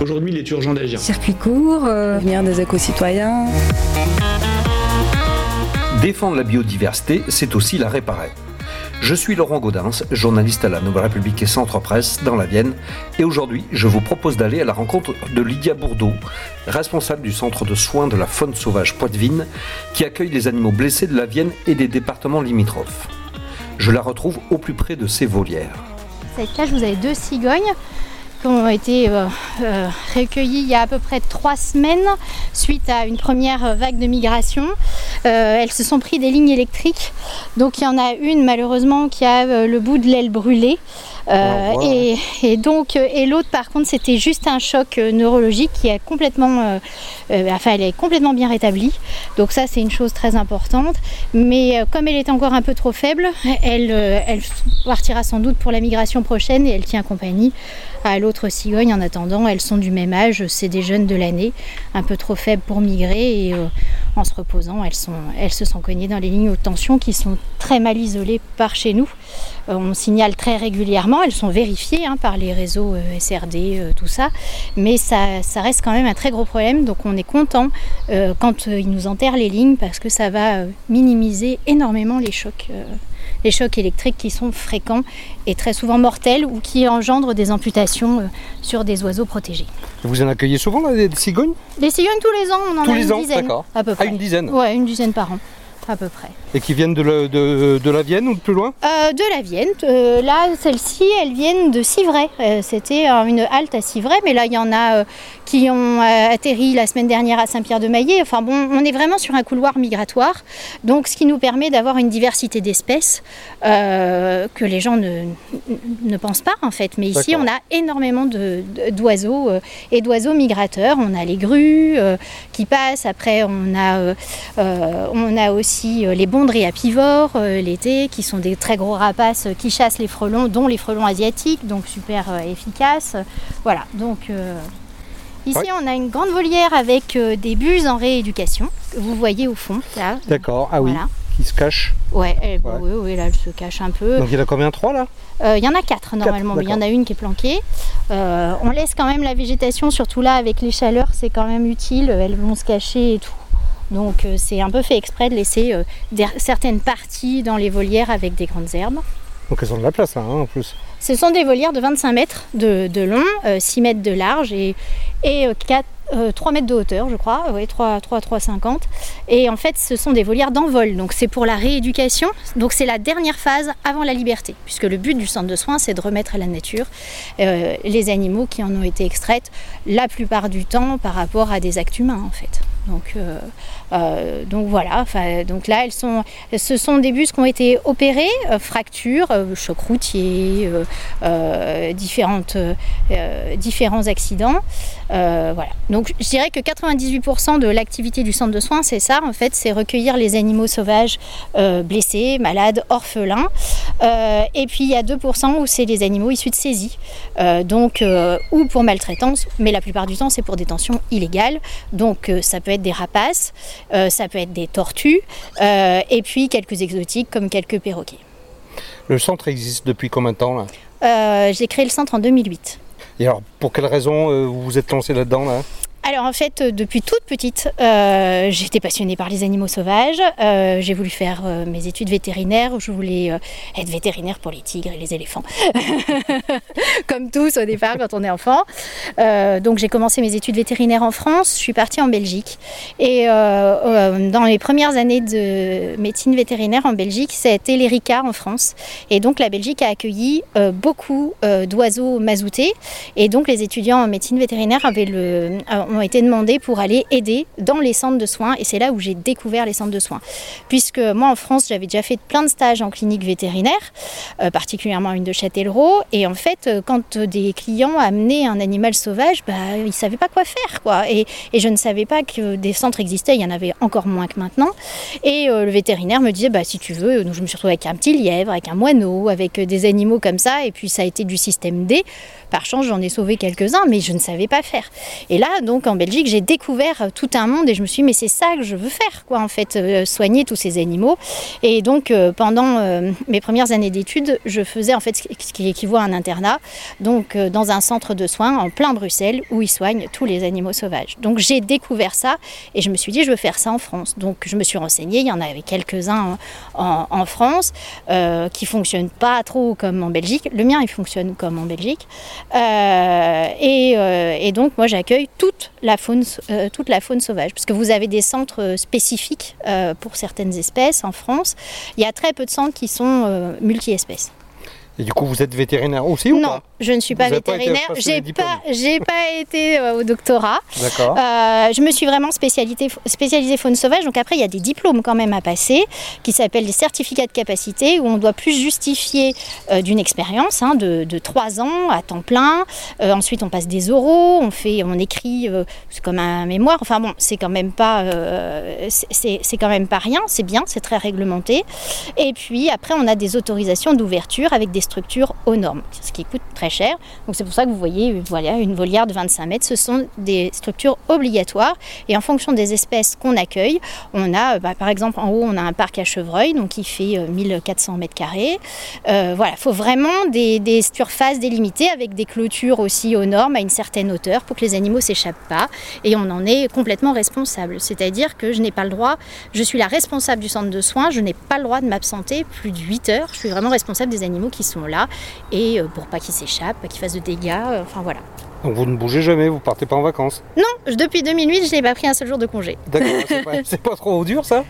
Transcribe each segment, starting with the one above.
Aujourd'hui, il est urgent d'agir. Circuit court, euh, venir des éco-citoyens. Défendre la biodiversité, c'est aussi la réparer. Je suis Laurent Gaudens, journaliste à la Nouvelle République et Centre Presse dans la Vienne, et aujourd'hui je vous propose d'aller à la rencontre de Lydia Bourdeau, responsable du centre de soins de la faune sauvage Poitevine, qui accueille les animaux blessés de la Vienne et des départements limitrophes. Je la retrouve au plus près de ses volières. Cette cage, vous avez deux cigognes qui ont été euh, euh, recueillies il y a à peu près trois semaines suite à une première vague de migration. Euh, elles se sont pris des lignes électriques. Donc il y en a une malheureusement qui a le bout de l'aile brûlé. Euh, et, et donc, euh, et l'autre par contre, c'était juste un choc euh, neurologique qui est complètement, euh, enfin, elle est complètement bien rétablie. Donc ça, c'est une chose très importante. Mais euh, comme elle est encore un peu trop faible, elle, elle partira sans doute pour la migration prochaine et elle tient compagnie à l'autre cigogne en attendant. Elles sont du même âge, c'est des jeunes de l'année, un peu trop faibles pour migrer et en se reposant, elles, sont, elles se sont cognées dans les lignes haute tension qui sont très mal isolées par chez nous. Euh, on signale très régulièrement, elles sont vérifiées hein, par les réseaux euh, SRD, euh, tout ça, mais ça, ça reste quand même un très gros problème. Donc on est content quand ils nous enterrent les lignes parce que ça va minimiser énormément les chocs. les chocs électriques qui sont fréquents et très souvent mortels ou qui engendrent des amputations sur des oiseaux protégés. Vous en accueillez souvent là, des cigognes? Les cigognes tous les ans, on en Tous a les une ans, dizaine à peu Ah, près. une dizaine Ouais, une dizaine par an, à peu près. Et qui viennent de la, de, de la Vienne ou de plus loin Euh, de la Vienne. Euh, là, celles-ci, elles viennent de Civray. Euh, C'était une halte à Civray, mais là, il y en a qui ont atterri la semaine dernière à Saint-Pierre-de-Maillet. Enfin bon, on est vraiment sur un couloir migratoire, donc ce qui nous permet d'avoir une diversité d'espèces que les gens ne, ne pensent pas en fait. Mais ici, on a énormément d'oiseaux et d'oiseaux migrateurs. On a les grues qui passent. Après, on a, on a aussi les bondries apivores euh, l'été, qui sont des très gros rapaces euh, qui chassent les frelons, dont les frelons asiatiques, donc super euh, efficaces. Voilà, donc ici Ouais. on a une grande volière avec des buses en rééducation, que vous voyez au fond. Là. D'accord, ah oui, Voilà. qui se cachent. Ouais, elle- Ouais. oui, oui, là elle se cache un peu. Donc il y en a combien? Trois là? Il y en a quatre normalement, mais il y en a une qui est planquée. On laisse quand même la végétation, surtout là avec les chaleurs, c'est quand même utile. Elles vont se cacher et tout. Donc euh, c'est un peu fait exprès de laisser euh, des- certaines parties dans les volières avec des grandes herbes. Donc elles ont de la place là hein, en plus. Ce sont des volières de 25 mètres de, de long, euh, 6 mètres de large et, et euh, 4, euh, 3 mètres de hauteur, je crois, ouais, 3, 3, 3,50. Et en fait, ce sont des volières d'envol, donc c'est pour la rééducation. Donc c'est la dernière phase avant la liberté, puisque le but du centre de soins, c'est de remettre à la nature euh, les animaux qui en ont été extraites la plupart du temps par rapport à des actes humains, en fait. Donc, euh, donc voilà, donc là, elles sont, ce sont des bus qui ont été opérés, euh, fractures, euh, chocs routiers, euh, différentes, différents accidents. Voilà. Donc je dirais que 98% de l'activité du centre de soins, c'est ça, en fait, c'est recueillir les animaux sauvages blessés, malades, orphelins. Et puis il y a 2% où c'est les animaux issus de saisie, donc ou pour maltraitance, mais la plupart du temps c'est pour détention illégale. Donc ça peut être des rapaces, ça peut être des tortues, euh, et puis quelques exotiques comme quelques perroquets. Le centre existe depuis combien de temps là? Euh, J'ai créé le centre en 2008. Et alors pour quelle raison euh, vous vous êtes lancé là-dedans là? Alors en fait, euh, depuis toute petite, euh, j'étais passionnée par les animaux sauvages. Euh, j'ai voulu faire mes études vétérinaires. Je voulais être vétérinaire pour les tigres et les éléphants. Comme tous au départ quand on est enfant. Donc j'ai commencé mes études vétérinaires en France. Je suis partie en Belgique. Et dans les premières années de médecine vétérinaire en Belgique, c'était l'ERICA en France. Et donc la Belgique a accueilli beaucoup d'oiseaux mazoutés. Et donc les étudiants en médecine vétérinaire avaient le, ont m'ont été demandées pour aller aider dans les centres de soins. Et c'est là où j'ai découvert les centres de soins. Puisque moi, en France, j'avais déjà fait plein de stages en clinique vétérinaire, euh, particulièrement une de Châtellerault. Et en fait, euh, quand des clients amenaient un animal sauvage, bah, ils ne savaient pas quoi faire. Quoi. Et, et, je ne savais pas que des centres existaient. Il y en avait encore moins que maintenant. Et euh, le vétérinaire me disait, bah, si tu veux, donc je me suis retrouvée avec un petit lièvre, avec un moineau, avec des animaux comme ça. Et puis ça a été du système D. Par chance, j'en ai sauvé quelques-uns, mais je ne savais pas faire. Et là, donc en Belgique, j'ai découvert tout un monde et je me suis dit, mais c'est ça que je veux faire, quoi, en fait, euh, soigner tous ces animaux. Et donc, euh, pendant euh, mes premières années d'études, je faisais en fait ce qui équivaut à un internat, donc dans un centre de soins en plein Bruxelles où ils soignent tous les animaux sauvages. Donc, j'ai découvert ça et je me suis dit, je veux faire ça en France. Donc, je me suis renseignée, il y en avait quelques-uns en, France qui fonctionnent pas trop comme en Belgique. Le mien, il fonctionne comme en Belgique. Et, donc, moi, j'accueille toute la faune, euh, toute la faune sauvage, parce que vous avez des centres spécifiques euh, pour certaines espèces en France. Il y a très peu de centres qui sont euh, multi-espèces. Et du coup, vous êtes vétérinaire aussi ou non, pas je ne suis pas Vous vétérinaire. J'ai pas, j'ai pas été euh, au doctorat. D'accord. Euh, je me suis vraiment spécialisée, spécialisée faune sauvage. Donc après, il y a des diplômes quand même à passer qui s'appellent des certificats de capacité où on doit plus justifier euh, d'une expérience hein, de, de 3 ans à temps plein. Ensuite, on passe des oraux, on fait, on écrit, c'est comme un mémoire. Enfin bon, c'est quand même pas, c'est quand même pas rien. C'est bien, c'est très réglementé. Et puis après, on a des autorisations d'ouverture avec des structures aux normes, ce qui coûte très cher. Donc c'est pour ça que vous voyez, voilà, une volière de 25 mètres, ce sont des structures obligatoires. Et en fonction des espèces qu'on accueille, on a, bah, par exemple, en haut, on a un parc à chevreuil, donc qui fait euh, 1400 mètres carrés. Euh, voilà, il faut vraiment des, des surfaces délimitées avec des clôtures aussi aux normes à une certaine hauteur pour que les animaux s'échappent pas. Et on en est complètement responsable. C'est-à-dire que je n'ai pas le droit, je suis la responsable du centre de soins, je n'ai pas le droit de m'absenter plus de 8 heures. Je suis vraiment responsable des animaux qui sont là et euh, pour pas qu'ils s'échappent, pas qu'ils fassent de dégâts. euh, enfin voilà. Donc vous ne bougez jamais, vous partez pas en vacances. Non, depuis 2008, je n'ai pas pris un seul jour de congé. D'accord, c'est pas, c'est pas trop dur ça?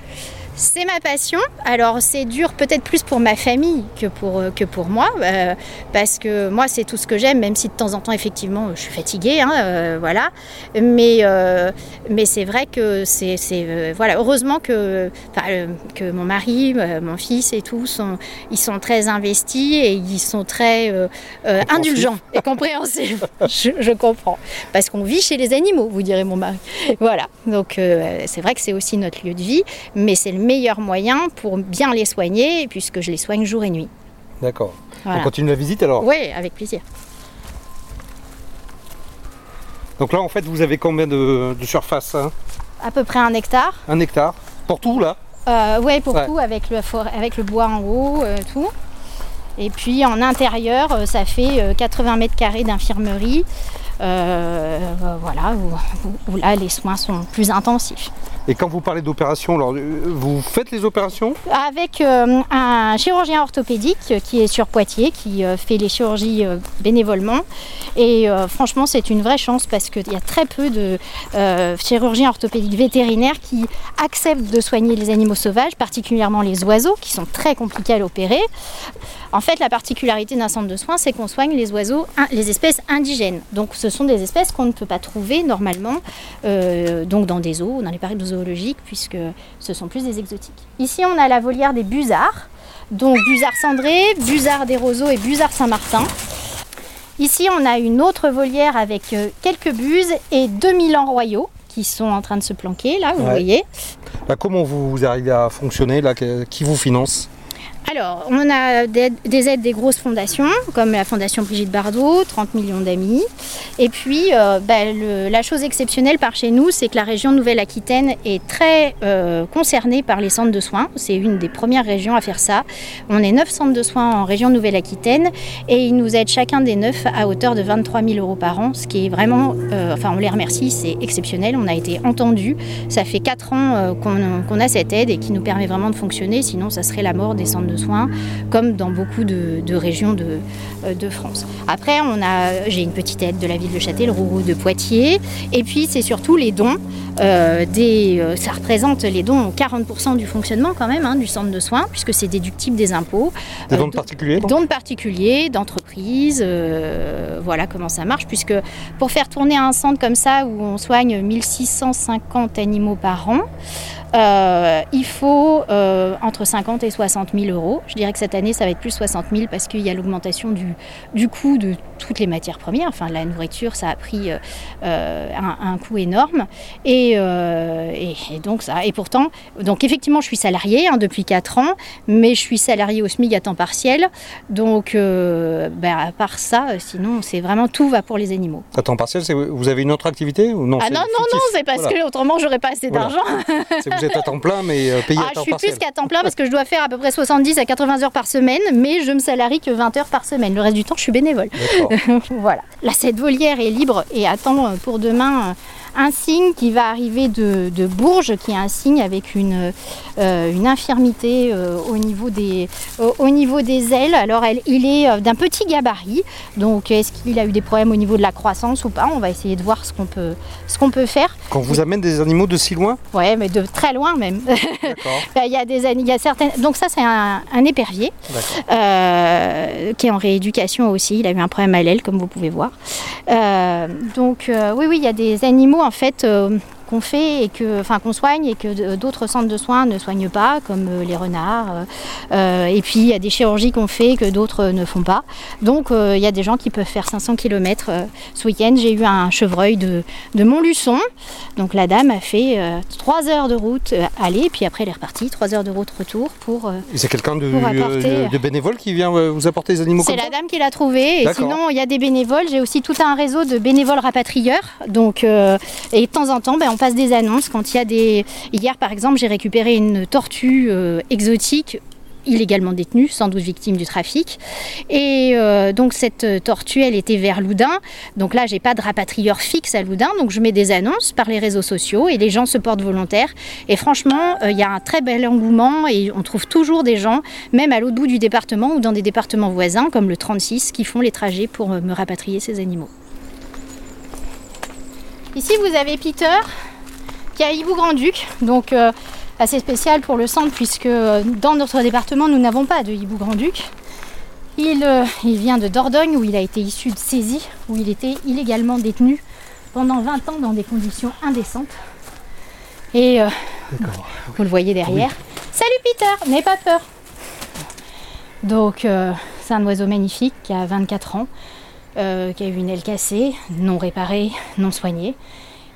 C'est ma passion. Alors c'est dur peut-être plus pour ma famille que pour, euh, que pour moi, euh, parce que moi c'est tout ce que j'aime, même si de temps en temps effectivement je suis fatiguée, hein, euh, voilà. Mais, euh, mais c'est vrai que c'est voilà. Heureusement que, que mon mari, mon fils et tout sont ils sont très investis et ils sont très indulgents et compréhensifs. je, je comprends, parce qu'on vit chez les animaux, vous direz mon mari. Voilà. Donc c'est vrai que c'est aussi notre lieu de vie, mais c'est le meilleur moyen pour bien les soigner, puisque je les soigne jour et nuit. D'accord. Voilà. On continue la visite alors Oui, avec plaisir. Donc là en fait vous avez combien de, de surface hein? À peu près un hectare. Un hectare Pour tout là? Euh, ouais, pour Ouais. tout, avec le, forêt- avec le bois en haut, euh, tout. Et puis en intérieur, euh, ça fait euh, 80 mètres carrés d'infirmerie. Euh, voilà, où, où- où là les soins sont plus intensifs. Et quand vous parlez d'opération, alors euh, vous faites les opérations? Avec euh, un chirurgien orthopédique qui est sur Poitiers, qui euh, fait les chirurgies bénévolement. Et franchement, c'est une vraie chance parce qu'il y a très peu de chirurgiens orthopédiques vétérinaires qui acceptent de soigner les animaux sauvages, particulièrement les oiseaux, qui sont très compliqués à l'opérer. En fait, la particularité d'un centre de soins, c'est qu'on soigne les oiseaux, les espèces indigènes. Donc, ce sont des espèces qu'on ne peut pas trouver normalement, euh, donc dans des zoos, dans les parcs zoologiques, puisque ce sont plus des exotiques. Ici, on a la volière des busards, donc busards cendrés, busards des roseaux et busards Saint-Martin. Ici, on a une autre volière avec euh, quelques buses et 2000 ans royaux qui sont en train de se planquer, là, vous Ouais. voyez. Là, Comment vous arrivez à fonctionner là Qui vous finance? Alors, on a des, des aides des grosses fondations, comme la Fondation Brigitte Bardot, 30 millions d'amis. Et puis, euh, bah, la chose exceptionnelle par chez nous, c'est que la région Nouvelle-Aquitaine est très euh, concernée par les centres de soins. C'est une des premières régions à faire ça. On est 9 centres de soins en région Nouvelle-Aquitaine et ils nous aident chacun des 9 à hauteur de 23 000 euros par an, ce qui est vraiment, euh, enfin, on les remercie, c'est exceptionnel. On a été entendus. Ça fait 4 ans qu'on a cette aide et qui nous permet vraiment de fonctionner, sinon ça serait la mort des centres de soins, comme dans beaucoup de, de régions de, euh, de France. Après, on a, j'ai une petite aide de la ville de Châtellerault, de Poitiers, et puis c'est surtout les dons. euh, des, euh, ça représente les dons 40% du fonctionnement quand même hein, du centre de soins, puisque c'est déductible des impôts. Des dons de particuliers Dons de particuliers, d'entreprises, voilà comment ça marche, puisque pour faire tourner un centre comme ça où on soigne 1650 animaux par an, euh, il faut euh, entre 50 et 60 000 euros. Je dirais que cette année, ça va être plus 60 000 parce qu'il y a l'augmentation du, du coût de toutes les matières premières. Enfin, la nourriture, ça a pris euh, un, un coût énorme. Et, et, et donc, ça. Et pourtant, donc effectivement, je suis salariée hein, depuis 4 ans, mais je suis salariée au SMIC à temps partiel. Donc, ben, à part ça, sinon, c'est vraiment tout va pour les animaux. À temps partiel, vous avez une autre activité ou non ah non, non, non, c'est parce Voilà. que autrement, j'aurais pas assez Voilà. d'argent. Vous êtes à temps plein, mais euh, payé Ah, à je suis partiel. plus qu'à temps plein parce que je dois faire à peu près 70 à 80 heures par semaine, mais je me salarie que 20 heures par semaine. Le reste du temps, je suis bénévole. Voilà. Là, cette volière est libre et attend pour demain un signe qui va arriver de, de Bourges, qui est un signe avec une, euh, une infirmité euh, au, niveau des, au, au niveau des ailes. Alors, elle, il est euh, d'un petit gabarit, donc est-ce qu'il a eu des problèmes au niveau de la croissance ou pas? On va essayer de voir ce qu'on peut, ce qu'on peut faire. Quand vous amène des animaux de si loin? Ouais, mais de très loin même. Ben, Il y a des il y a certaines. Donc ça c'est un, un épervier qui est en rééducation aussi. Il a eu un problème à l'aile comme vous pouvez voir. Donc oui oui il y a des animaux en fait euh, qu'on fait et que enfin qu'on soigne et que d- d'autres centres de soins ne soignent pas comme euh, les renards. euh, euh, et puis il y a des chirurgies qu'on fait que d'autres ne font pas. Donc euh, il y a des gens qui peuvent faire 500 km ce week-end. J'ai eu un chevreuil de, de Montluçon. Donc la dame a fait 3 heures de route euh, aller, puis après elle est repartie, 3 heures de route retour pour. euh, c'est quelqu'un de, apporter- euh, de bénévole qui vient euh, vous apporter des animaux c'est la dame qui l'a trouvé. Et sinon, il y a des bénévoles. J'ai aussi tout un réseau de bénévoles rapatrieurs. Donc, euh, et de temps en temps, ben, on passe des annonces. Quand il y a des. Hier, par exemple, j'ai récupéré une tortue euh, exotique illégalement détenue, sans doute victime du trafic. Et euh, donc cette euh, tortue, elle était vers Loudun. Donc là, j'ai pas de rapatrieur fixe à Loudun, donc je mets des annonces par les réseaux sociaux et les gens se portent volontaires. Et franchement, il y a un très bel engouement et on trouve toujours des gens, même à l'autre bout du département ou dans des départements voisins, comme le 36, qui font les trajets pour me rapatrier ces animaux. Ici, vous avez Peter, qui est à Hibou-Grand-Duc, donc euh, assez spécial pour le centre, puisque euh, dans notre département, nous n'avons pas de Hibou-Grand-Duc. Il, euh, il vient de Dordogne, où il a été issu de saisie, où il était illégalement détenu pendant 20 ans dans des conditions indécentes. Et vous le voyez derrière. Salut Peter, n'aie pas peur. Donc, c'est un oiseau magnifique qui a 24 ans, euh, qui a eu une aile cassée, non réparée, non soignée.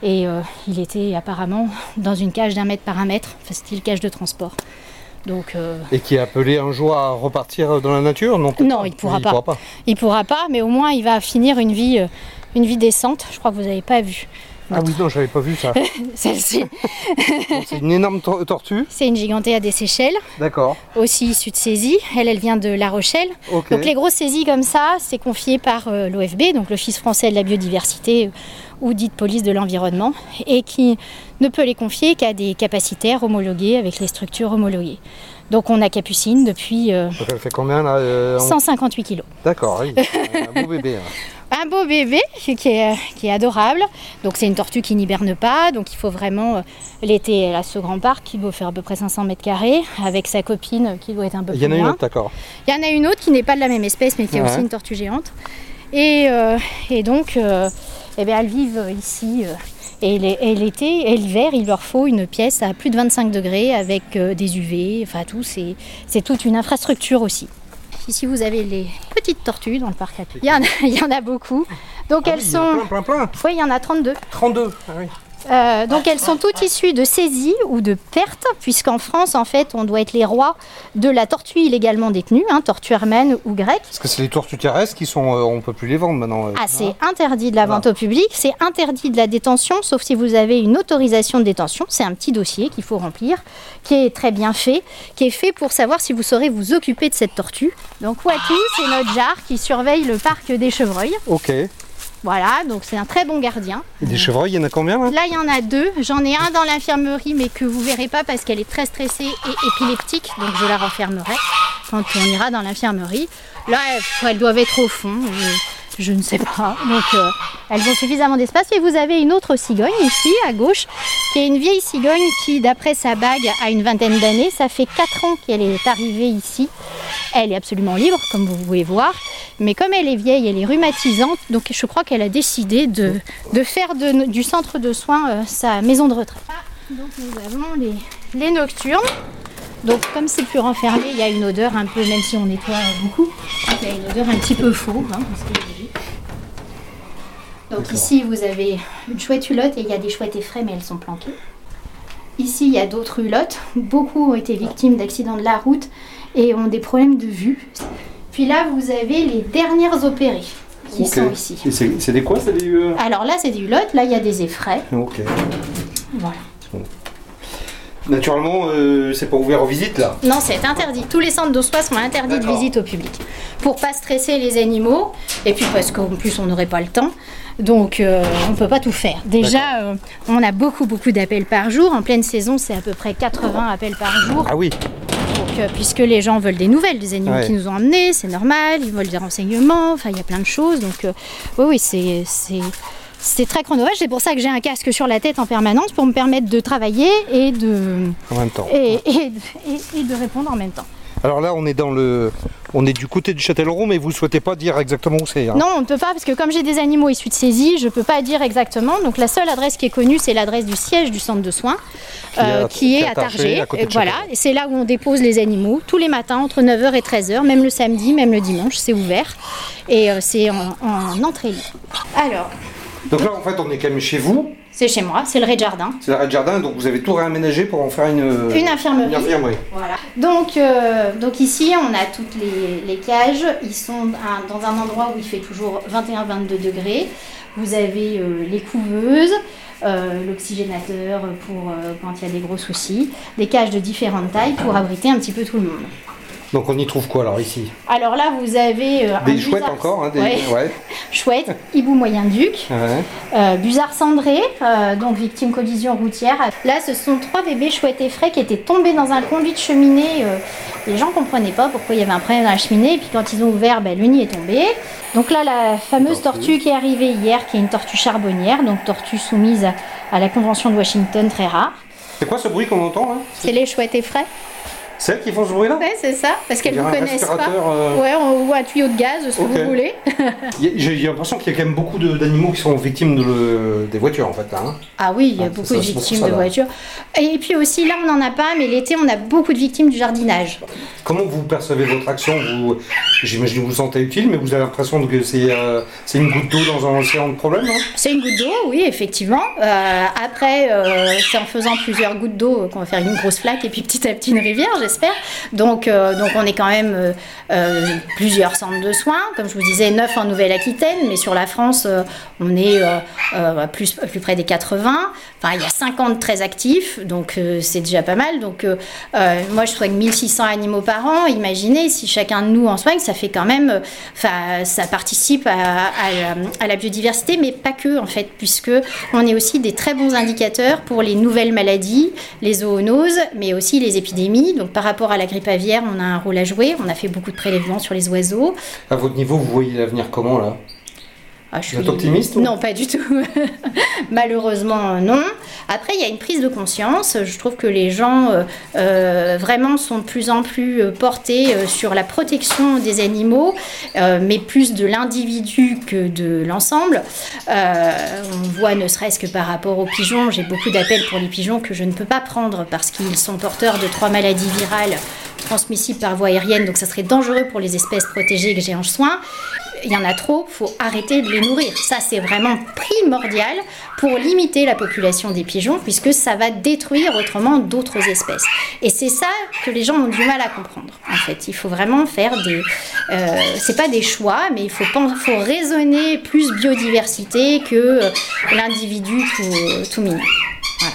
Et euh, il était apparemment dans une cage d'un mètre par un mètre, enfin, style cage de transport. Donc, euh, Et qui est appelé un jour à repartir dans la nature? Non, Non, il pourra pas. pourra pas. il pourra pas, mais au moins il va finir une vie, euh, une vie décente. Je crois que vous n'avez pas vu Ah oui, non, j'avais pas vu ça. celle-ci. C'est une énorme tor- tortue. C'est une gigantea des Seychelles, D'accord. aussi issue de saisie. Elle, elle vient de La Rochelle. Donc les grosses saisies comme ça, c'est confié par euh, l'OFB, donc l'Office français de la biodiversité euh, ou dite police de l'environnement, et qui ne peut les confier qu'à des capacitaires homologués avec les structures homologuées. Donc on a Capucine depuis euh, Donc elle fait combien là euh, en- 158 kilos. D'accord, oui. un beau bébé. hein. Un beau bébé qui est, qui est adorable. Donc c'est une tortue qui n'hiberne pas, donc il faut vraiment euh, l'été elle a ce grand parc qui doit faire à peu près 500 mètres carrés avec sa copine qui doit être un peu Il y en plus a une autre, d'accord. Il y en a une autre qui n'est pas de la même espèce, mais qui est aussi une tortue géante. Et, euh, et donc, euh, eh bien, elles vivent ici. euh, et l'é- et l'été et l'hiver, il leur faut une pièce à plus de 25 degrés avec des UV, enfin tout, c'est toute une infrastructure aussi. Ici, vous avez les petites tortues dans le parc. à- Il y en a, il y en a beaucoup. Donc, Ah elles oui, sont. plein, plein, plein. Oui, il y en a 32. 32. Ah oui. Euh, donc elles sont toutes issues de saisies ou de pertes, puisqu'en France, en fait, on doit être les rois de la tortue illégalement détenue, hein, tortue armène ou grecque. Parce que c'est les tortues terrestres qui sont. euh, on peut plus les vendre maintenant. euh, Ah, c'est interdit de la Voilà. vente au public, c'est interdit de la détention, sauf si vous avez une autorisation de détention. C'est un petit dossier qu'il faut remplir, qui est très bien fait, qui est fait pour savoir si vous saurez vous occuper de cette tortue. Donc Watou, c'est notre jar qui surveille le parc des chevreuils. Ok. Et Voilà, donc c'est un très bon gardien. des chevreuils, il y en a combien là? Là, il y en a deux. J'en ai un dans l'infirmerie, mais que vous verrez pas parce qu'elle est très stressée et épileptique, donc je la renfermerai. quand on ira dans l'infirmerie. Là, elles, elles doivent être au fond. Je, je ne sais pas. Donc, euh, elles ont suffisamment d'espace. Et vous avez une autre cigogne ici, à gauche, qui est une vieille cigogne qui, d'après sa bague, a une vingtaine d'années. Ça fait 4 ans qu'elle est arrivée ici. Elle est absolument libre, comme vous pouvez voir. Mais comme elle est vieille, elle est rhumatisante. Donc, je crois qu'elle a décidé de, de faire du centre de soins euh, sa maison de retraite. Donc, nous avons les, les nocturnes. Donc, comme c'est plus renfermé, il y a une odeur un peu, même si on nettoie beaucoup, il y a une odeur un petit peu faux. hein. Donc ici, vous avez une chouette hulotte et il y a des chouettes effraies, mais elles sont planquées. Ici, il y a d'autres hulottes. Beaucoup ont été victimes d'accidents de la route et ont des problèmes de vue. Puis là, vous avez les dernières opérées qui sont ici. Et c'est des quoi des. euh, Alors là, c'est des hulottes. Là, il y a des effraies. Ok. Voilà. Naturellement, euh, c'est pas ouvert aux visites là. Non, c'est interdit. Tous les centres de soins sont interdits de visite au public. Pour pas stresser les animaux, et puis parce qu'en plus on n'aurait pas le temps. Donc euh, on peut pas tout faire. Déjà, euh, on a beaucoup beaucoup d'appels par jour. En pleine saison, c'est à peu près 80 appels par jour. Ah oui. Donc, euh, puisque les gens veulent des nouvelles des animaux Ouais. qui nous ont emmenés, c'est normal. Ils veulent des renseignements. Enfin, il y a plein de choses. Donc oui, oui, c'est c'est c'est très chronophage. C'est pour ça que j'ai un casque sur la tête en permanence pour me permettre de travailler et de En même temps. et, et- et- et de répondre en même temps. Alors là, on est dans le, on est du côté du Châtellerault, mais vous souhaitez pas dire exactement où c'est. hein Non, on ne peut pas parce que comme j'ai des animaux issus de saisie, je ne peux pas dire exactement. Donc la seule adresse qui est connue, c'est l'adresse du siège du centre de soins, Qui est euh, à- qui est qui est à à Targé, Targé. à côté Et de voilà, et c'est là où on dépose les animaux tous les matins entre 9h et 13h, même le samedi, même le dimanche, c'est ouvert. Et euh, c'est en, en entrée libre. Alors, Donc là, en fait, on est quand même chez vous. C'est chez moi, c'est le rez-de-jardin. C'est l'arrêt de jardin, donc vous avez tout réaménagé pour en faire une. Une infirmerie. Une infirmerie. Voilà. Donc, euh, donc ici, on a toutes les, les cages. Ils sont un- dans un endroit où il fait toujours 21-22 degrés. Vous avez euh, les couveuses, euh, l'oxygénateur pour euh, quand il y a des gros soucis, des cages de différentes tailles pour abriter un petit peu tout le monde. Donc on y trouve quoi alors ici? Alors là, vous avez euh, un Des chouettes encore, hein, des... Ouais. ouais. chouette, hibou moyen duc, Ouais. euh, busard cendré, euh, donc victime collision routière. Là, ce sont trois bébés chouettes et frais qui étaient tombés dans un conduit de cheminée. euh, les gens comprenaient pas pourquoi il y avait un problème dans la cheminée. Et puis quand ils ont ouvert, ben, le nid est tombé. Donc là, la fameuse tortue qui est arrivée hier, qui est une tortue charbonnière, donc tortue soumise à, à la Convention de Washington, très rare. C'est quoi ce bruit qu'on entend C'est les chouettes et frais. C'est elles qui font ce bruit là Ouais, c'est ça, parce qu'elles un connaissent pas. euh, Ouais, on- ou un tuyau de gaz, ce que vous voulez. J'ai l'impression qu'il y a quand même beaucoup d'animaux qui sont victimes de le- des voitures en fait. Là, hein. Ah oui, il y a Ah, beaucoup de victimes ça, de là. voitures. Et puis aussi, là, on n'en a pas, mais l'été, on a beaucoup de victimes du jardinage. Comment vous percevez votre action? Vous, J'imagine que vous vous sentez utile, mais vous avez l'impression que c'est euh, une goutte d'eau dans un océan de problèmes hein? C'est une goutte d'eau, oui, effectivement. Euh, après, euh, c'est en faisant plusieurs gouttes d'eau qu'on va faire une grosse flaque et puis petit à petit une rivière, euh, donc on est quand même euh, euh, plusieurs centres de soins, comme je vous disais, neuf en Nouvelle-Aquitaine, mais sur la France, on est plus, près des 80. Enfin, il y a 50 très actifs, donc c'est déjà pas mal. Donc, moi, je soigne 1600 animaux par an. Imaginez si chacun de nous en soigne, ça fait quand même, enfin, ça participe à, à la, à la biodiversité, mais pas que en fait, puisque on est aussi des très bons indicateurs pour les nouvelles maladies, les zoonoses, mais aussi les épidémies. Donc, rapport à la grippe aviaire, on a un rôle à jouer. On a fait beaucoup de prélèvements sur les oiseaux. À votre niveau, vous voyez l'avenir comment là? Ah, je Vous êtes optimiste, ou Non, pas du tout. Malheureusement, non. Après, il y a une prise de conscience. Je trouve que les gens euh, euh, vraiment sont de plus en plus euh, portés euh, sur la protection des animaux, euh, mais plus de l'individu que de l'ensemble. Euh, on voit, ne serait-ce que par rapport aux pigeons, j'ai beaucoup d'appels pour les pigeons que je ne peux pas prendre parce qu'ils sont porteurs de trois maladies virales transmissibles par voie aérienne, donc ça serait dangereux pour les espèces protégées que j'ai en soins il y en a trop, faut arrêter de les nourrir. Ça, c'est vraiment primordial pour limiter la population des pigeons, puisque ça va détruire autrement d'autres espèces. Et c'est ça que les gens ont du mal à comprendre. En fait, il faut vraiment faire des, euh, c'est pas des choix, mais il faut faut raisonner plus biodiversité que euh, l'individu tout, tout mignon. Voilà,